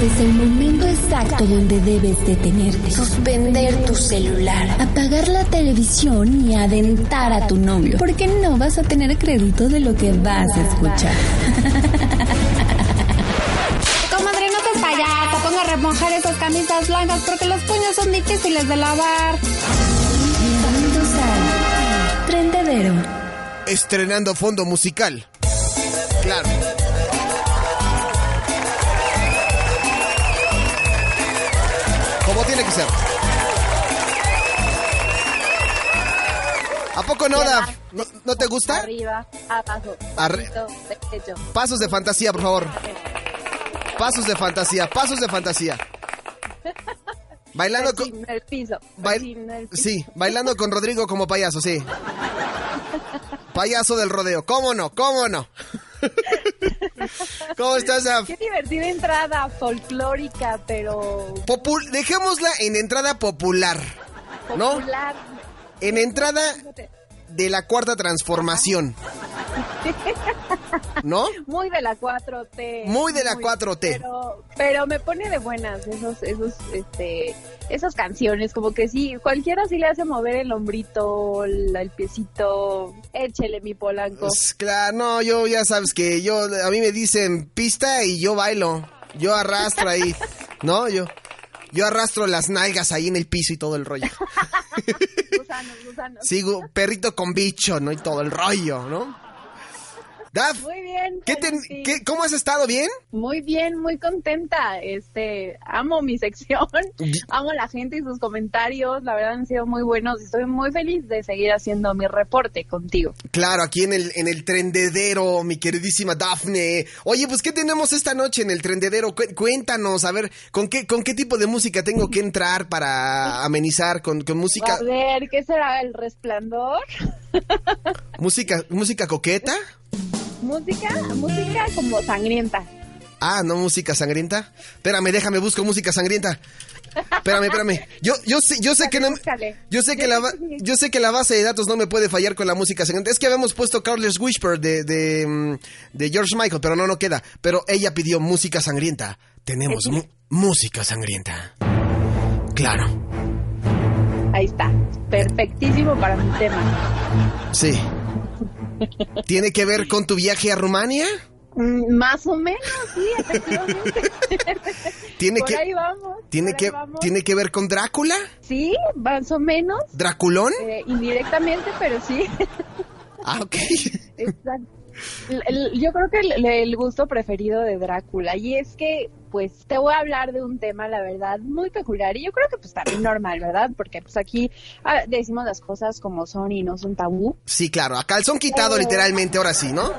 Este es el momento exacto donde debes detenerte. Suspender tu celular. Apagar la televisión y adentar a tu novio. Porque no vas a tener crédito de lo que vas a escuchar. Comadre, no te payasa, ponga a remojar esas camisas blancas porque los puños son difíciles de lavar. Bienvenidos a Trendedero. Estrenando fondo musical. Claro. Como tiene que ser. ¿A poco no, Daf? ¿No, no te gusta? Arriba, Arre- poquito, derecho. Pasos de fantasía, por favor. Pasos de fantasía, pasos de fantasía. Bailando con... Vecino el piso. bail- vecino el piso. Sí, bailando con Rodrigo como payaso, sí. Payaso del rodeo, ¿cómo no? ¿Cómo no? ¿Cómo estás? Qué divertida entrada folclórica, pero Popul- dejémosla en entrada popular, ¿no? popular. En entrada de la cuarta transformación. ¿No? Muy de la 4T. Muy de la 4T. Pero, pero me pone de buenas esos, esos, este, esas canciones, como que sí, cualquiera sí le hace mover el hombrito, el piecito, échele mi polanco. Pues, claro, no, yo ya sabes que yo, a mí me dicen pista y yo bailo. Yo arrastro ahí, ¿no? Yo, yo arrastro las nalgas ahí en el piso y todo el rollo. Gusanos, gusanos. Sigo perrito con bicho, ¿no? Y todo el rollo, ¿no? Daf, Muy bien. ¿qué te- sí. qué- ¿cómo has estado? ¿Bien? Muy bien, muy contenta. Este, amo mi sección, amo la gente y sus comentarios. La verdad han sido muy buenos. Estoy muy feliz de seguir haciendo mi reporte contigo. Claro, aquí en el, en el trendedero, mi queridísima Dafne. Oye, pues, ¿qué tenemos esta noche en el trendedero? Cu- Cuéntanos, a ver, ¿con qué, ¿con qué tipo de música tengo que entrar para amenizar? ¿Con, con música, A ver, ¿qué será el resplandor? música, música coqueta? Música, música como sangrienta. Ah, no, música sangrienta. Espérame, déjame, busco música sangrienta. Espérame, espérame. Yo, yo sé, yo sé que no, yo sé que la, yo sé que la base de datos no me puede fallar con la música sangrienta. Es que habíamos puesto Carlos Whisper de, de, mm, de George Michael, pero no, no queda. Pero ella pidió música sangrienta. Tenemos mu- música sangrienta. Claro, Ahí está. Perfectísimo para mi tema. sí. ¿Tiene que ver con tu viaje a Rumania? Mm, Más o menos, sí, efectivamente. ¿Tiene por que, ahí vamos. tiene ahí que, vamos. tiene que ver con Drácula? Sí, más o menos. ¿Draculón? eh, indirectamente, pero sí. Ah, ok. Exacto. El- el- yo creo que el, el gusto preferido de Drácula. Y es que pues te voy a hablar de un tema la verdad muy peculiar. Y yo creo que pues también normal verdad porque pues aquí ah, decimos las cosas como son y no son tabú. Sí, claro, a calzón quitado literalmente, ahora sí, ¿no?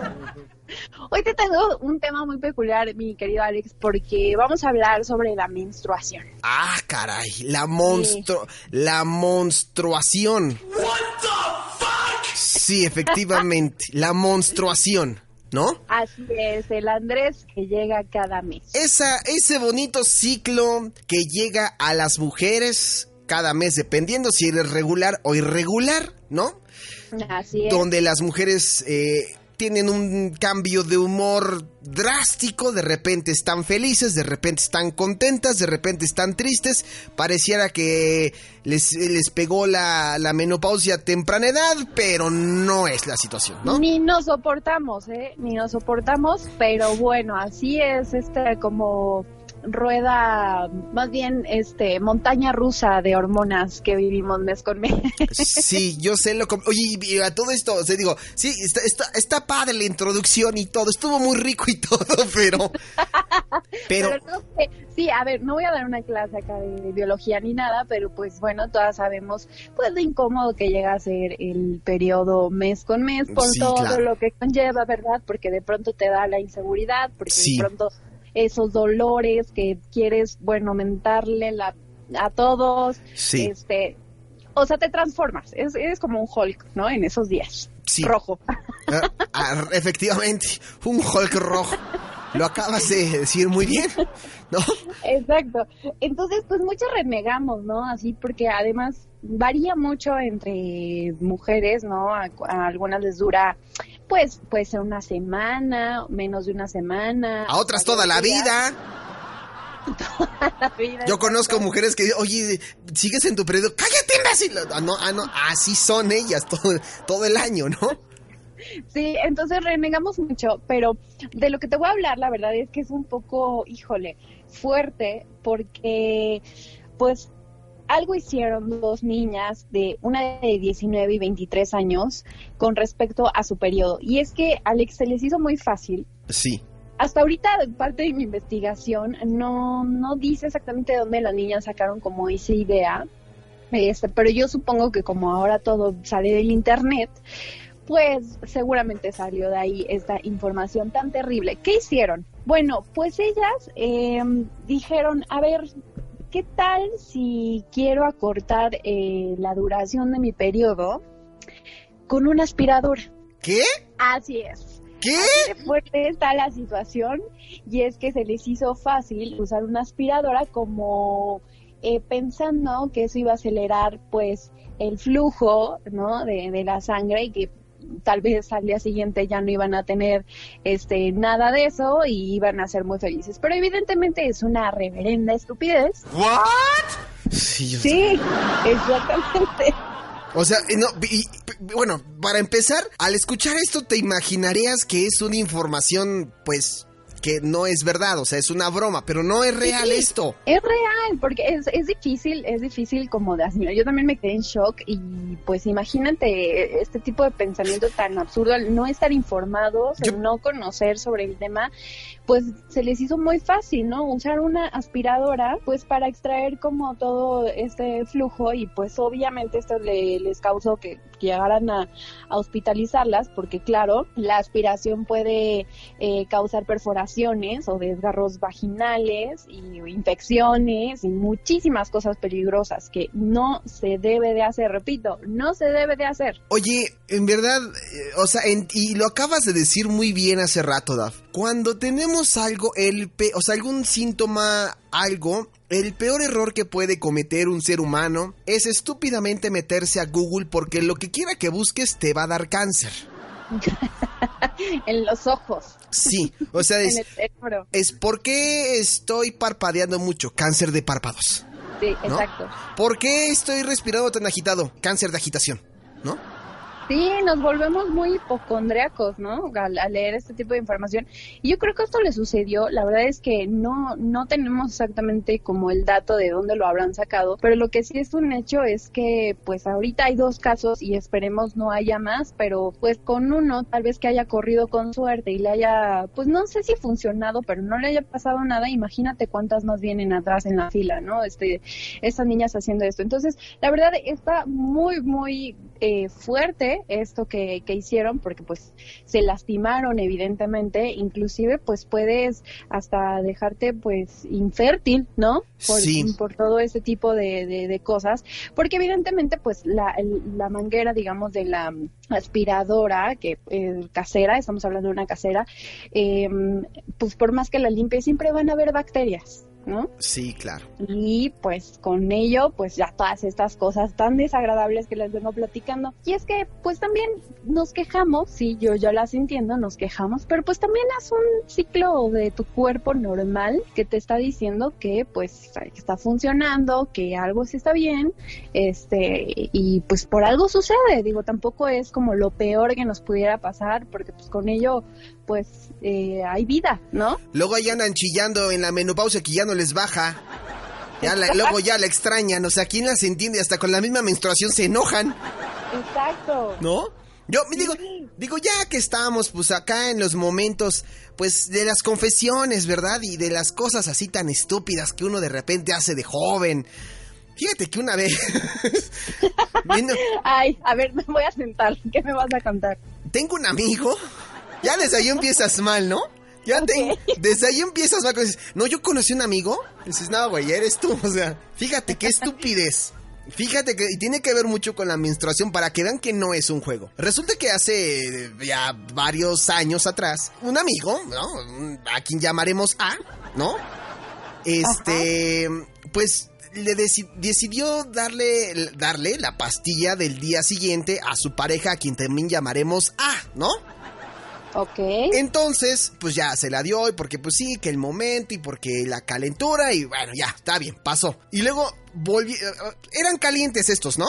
hoy te tengo un tema muy peculiar mi querido Alex porque vamos a hablar sobre la menstruación. Ah, caray, la monstru... la monstruación. Sí, efectivamente, la monstruación, ¿no? así es el Andrés que llega cada mes Esa, ese bonito ciclo que llega a las mujeres cada mes, dependiendo si eres regular o irregular, ¿no? así es donde las mujeres eh, tienen un cambio de humor drástico, de repente están felices, de repente están contentas, de repente están tristes, pareciera que les, les pegó la, la menopausia a temprana edad, pero no es la situación, ¿no? Ni nos soportamos, ¿eh? Ni nos soportamos, pero bueno, así es este como rueda, más bien este montaña rusa de hormonas que vivimos mes con mes. Sí, yo sé lo Oye, a todo esto, o sea, digo, sí, está, está, está padre la introducción y todo, estuvo muy rico y todo, pero... Pero... no sé, sí, a ver, no voy a dar una clase acá de biología ni nada, pero pues bueno, todas sabemos pues lo incómodo que llega a ser el periodo mes con mes por Sí, todo claro. lo que conlleva, ¿verdad? Porque de pronto te da la inseguridad, porque Sí. de pronto esos dolores que quieres, bueno, mentarle la, a todos, Sí. este, o sea, te transformas, es, eres como un Hulk, ¿no? En esos días. Sí. Rojo. Ah, ah, efectivamente, un Hulk rojo. Lo acabas de decir muy bien, ¿no? Exacto. Entonces, pues muchos renegamos, ¿no? Así porque además varía mucho entre mujeres, ¿no? A, a algunas les dura, pues, puede ser una semana, menos de una semana. A otras toda la vida. toda la vida. Yo conozco mujeres que oye, sigues en tu periodo, cállate, imbécil. Ah, no, ah, no, así son ellas todo, todo el año, ¿no? Sí, entonces renegamos mucho, pero de lo que te voy a hablar, la verdad es que es un poco, híjole, fuerte, porque pues algo hicieron dos niñas de una de 19 y 23 años con respecto a su periodo. Y es que Alex se les hizo muy fácil. Sí. Hasta ahorita, parte de mi investigación, no, no dice exactamente de dónde las niñas sacaron como esa idea, este, pero yo supongo que como ahora todo sale del internet, pues seguramente salió de ahí esta información tan terrible. ¿Qué hicieron? Bueno, pues ellas em, dijeron, a ver, ¿qué tal si quiero acortar eh, la duración de mi periodo con una aspiradora? ¿Qué? Así es. ¿Qué? Así fuerte está la situación y es que se les hizo fácil usar una aspiradora como eh, pensando que eso iba a acelerar pues el flujo ¿no? de, de la sangre y que tal vez al día siguiente ya no iban a tener este nada de eso y iban a ser muy felices. Pero evidentemente es una reverenda estupidez. ¿What? Sí, sí exactamente. O sea, no, y, bueno, para empezar, al escuchar esto te imaginarías que es una información, pues, que no es verdad, o sea, es una broma, pero no es real esto. Es real, porque es, es difícil, es difícil como de asimilar. Yo también me quedé en shock y pues imagínate este tipo de pensamiento tan absurdo, al no estar informados, no conocer sobre el tema, pues se les hizo muy fácil, ¿no? Usar una aspiradora, pues para extraer como todo este flujo y pues obviamente esto les causó que, llegaran a, hospitalizarlas, porque claro, la aspiración puede eh, causar o desgarros vaginales y infecciones y muchísimas cosas peligrosas que no se debe de hacer, repito, no se debe de hacer. Oye, en verdad, eh, o sea, y lo acabas de decir muy bien hace rato, Daf. Cuando tenemos algo, el o sea, algún síntoma, algo, el peor error que puede cometer un ser humano es estúpidamente meterse a Google porque lo que quiera que busques te va a dar cáncer. en los ojos. Sí, o sea, es, es porque estoy parpadeando mucho, cáncer de párpados. Sí, exacto. ¿Por qué estoy respirando tan agitado? Cáncer de agitación, ¿no? Sí, nos volvemos muy hipocondriacos, ¿no? Al, leer este tipo de información. Y yo creo que esto le sucedió, la verdad es que no, no tenemos exactamente como el dato de dónde lo habrán sacado, pero lo que sí es un hecho es que pues ahorita hay dos casos y esperemos no haya más, pero pues con uno tal vez que haya corrido con suerte y le haya, pues no sé si funcionado, pero no le haya pasado nada, imagínate cuántas más vienen atrás en la fila, ¿no? Este, estas niñas haciendo esto. Entonces, la verdad está muy, muy eh, fuerte esto que, que, hicieron porque pues se lastimaron evidentemente. Inclusive pues puedes hasta dejarte pues infértil no por, por todo ese tipo de, de, cosas. Porque evidentemente pues la, la manguera digamos de la aspiradora que eh, casera estamos hablando de una casera em, pues por más que la limpie siempre van a haber bacterias ¿no? Sí, claro. Y pues con ello, pues ya todas estas cosas tan desagradables que les vengo platicando. Y es que pues también nos quejamos, sí, yo ya las entiendo, nos quejamos, pero pues también es un ciclo de tu cuerpo normal que te está diciendo que pues está funcionando, que algo sí está bien, este, y pues por algo sucede, digo, tampoco es como lo peor que nos pudiera pasar, porque pues con ello pues eh, hay vida, ¿no? Luego ahí andan chillando en la menopausia que ya no les baja. Ya luego ya la extrañan, o sea, ¿quién las entiende? Hasta con la misma menstruación se enojan. Exacto. ¿No? Yo me digo, digo, ya que estamos pues acá en los momentos pues de las confesiones, ¿verdad? Y de las cosas así tan estúpidas que uno de repente hace de joven. Fíjate que una vez... Ay, a ver, me voy a sentar. ¿Qué me vas a contar? Tengo un amigo ya desde ahí empiezas mal, ¿no? Ya te, desde ahí empiezas mal. Dices, no, yo conocí un amigo. dices, no, güey, eres tú. O sea, fíjate qué estupidez. Fíjate que y tiene que ver mucho con la menstruación para que vean que no es un juego. Resulta que hace ya varios años atrás, un amigo, ¿no? A quien llamaremos A, ¿no? Este, pues le decidió darle, darle la pastilla del día siguiente a su pareja, a quien también llamaremos A, ¿no? Ok. Entonces, pues ya se la dio y porque pues sí, que el momento y porque la calentura y bueno, ya, está bien, pasó. Y luego volví, eh, eran calientes estos, ¿no?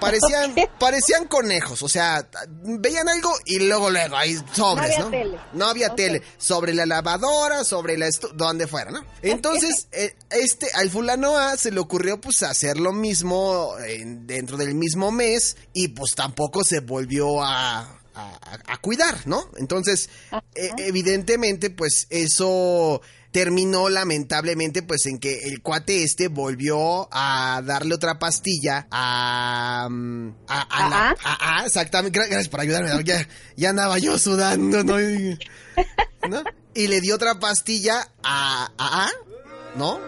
Parecían, parecían conejos, o sea, veían algo y luego, luego, ahí sobres, No había ¿no? tele. No había tele. Sobre la lavadora, sobre la donde fuera, ¿no? Entonces, eh, este, al fulano A se le ocurrió pues hacer lo mismo en- dentro del mismo mes y pues tampoco se volvió a, a- a cuidar, ¿no? Entonces, eh, evidentemente, pues eso terminó lamentablemente pues en que el cuate este volvió a darle otra pastilla a mm, a, a la- ¿A? a- a- exactamente Gra- gracias por ayudarme ya, ya andaba yo sudando ¿no? Y, ¿no? y le dio otra pastilla a a, a, ¿no?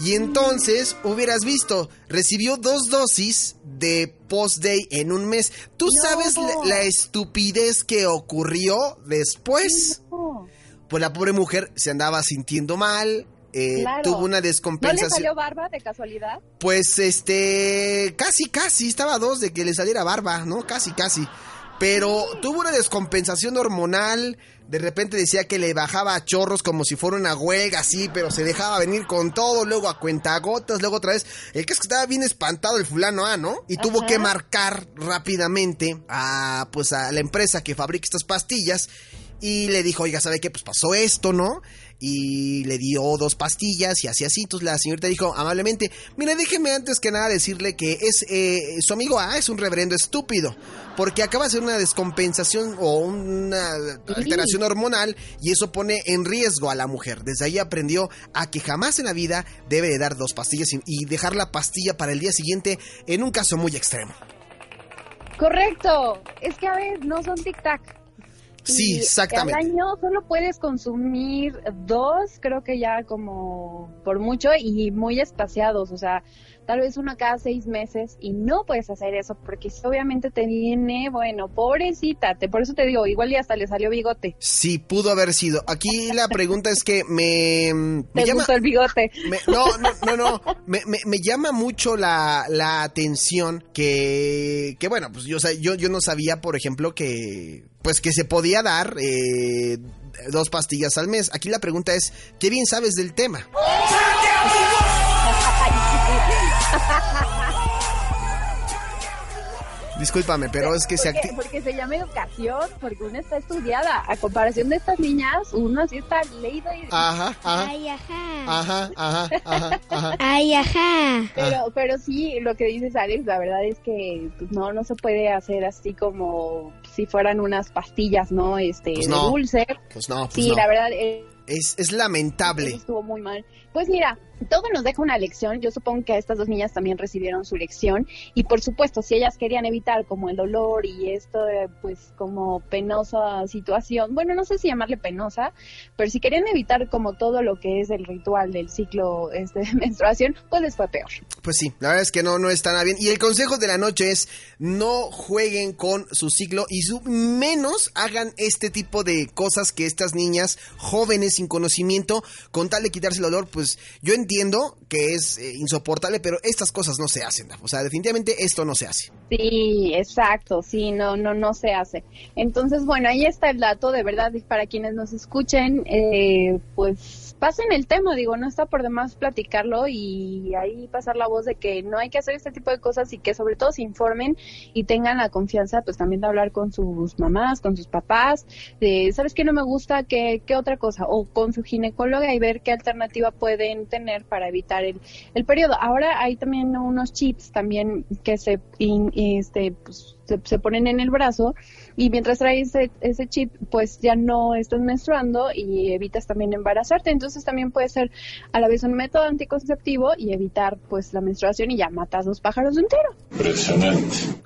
Y entonces, hubieras visto, recibió dos dosis de post-day en un mes. ¿Tú No. sabes la, la estupidez que ocurrió después? Pues la pobre mujer se andaba sintiendo mal, eh, Claro. tuvo una ¿No le descompensación. salió barba de casualidad? Pues este, casi, casi, estaba a dos de que le saliera barba, ¿no? Casi, casi. Pero tuvo una descompensación hormonal. De repente decía que le bajaba a chorros como si fuera una huelga así, pero se dejaba venir con todo, luego a cuentagotas, luego otra vez. El que es que estaba bien espantado el fulano A, ¿no? Y tuvo que marcar rápidamente a pues a la empresa que fabrica estas pastillas y le dijo, oiga, ¿sabe qué? Pues pasó esto, ¿no? Y le dio dos pastillas y así así. Entonces la señorita dijo amablemente, mire, déjeme antes que nada decirle que es eh, su amigo A es un reverendo estúpido, porque acaba de hacer una descompensación o una alteración hormonal y eso pone en riesgo a la mujer. Desde ahí aprendió a que jamás en la vida debe de dar dos pastillas y, y dejar la pastilla para el día siguiente en un caso muy extremo. Correcto. Es que a ver, no son tic-tac. Sí, exactamente. Al año solo puedes consumir dos, creo que ya como por mucho y muy espaciados, o sea, tal vez uno cada seis meses y no puedes hacer eso porque si obviamente te viene, bueno, pobrecita, te, por eso te digo, igual y hasta le salió bigote. Sí, pudo haber sido. Aquí la pregunta es que me, me Te llama... gustó el bigote. Me- no, no, no, no. Me, me- me llama mucho la, la atención que, que bueno, pues yo, yo, yo no sabía, por ejemplo, que, pues que se podía dar eh, dos pastillas al mes. Aquí la pregunta es, ¿qué bien sabes del tema? Discúlpame, pero es que se Porque, activa... porque se llama educación, porque una está estudiada. A comparación de estas niñas, uno sí está leído y... Ajá, ajá, Ay, ajá. ajá, ajá, ajá, ajá. Ay, ajá. Pero, pero sí, lo que dices, Alex, la verdad es que pues, no, no se puede hacer así como si fueran unas pastillas, ¿no? Este, Pues de dulce. Pues no, pues sí, no. la verdad, eh, Es, es lamentable. estuvo muy mal. Pues mira, todo nos deja una lección. Yo supongo que estas dos niñas también recibieron su lección. Y por supuesto, si ellas querían evitar como el dolor y esto, de, pues como penosa situación, bueno, no sé si llamarle penosa, pero si querían evitar como todo lo que es el ritual del ciclo este, de menstruación, pues les fue peor. Pues sí, la verdad es que no, no está nada bien. Y el consejo de la noche es no jueguen con su ciclo y su- menos hagan este tipo de cosas que estas niñas jóvenes sin conocimiento, con tal de quitarse el dolor, pues yo entiendo que es eh, insoportable, pero estas cosas no se hacen. O sea, definitivamente esto no se hace. Sí, exacto, sí, no, no, no se hace. Entonces, bueno, ahí está el dato, de verdad, y para quienes nos escuchen, eh, pues pasen el tema, digo, no está por demás platicarlo y ahí pasar la voz de que no hay que hacer este tipo de cosas y que sobre todo se informen y tengan la confianza, pues también de hablar con sus mamás, con sus papás, de, ¿sabes qué no me gusta? ¿Qué, qué otra cosa? O con su ginecóloga y ver qué alternativa pueden tener para evitar el, el periodo. Ahora hay también unos chips también que se, in- este, pues, se, se ponen en el brazo y mientras traes ese, ese chip pues ya no estás menstruando y evitas también embarazarte. Entonces también puede ser a la vez un método anticonceptivo y evitar pues la menstruación y ya matas dos pájaros de un tiro.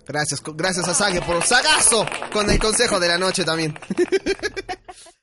Gracias, co- gracias a Sage por sagazo con el consejo de la noche también.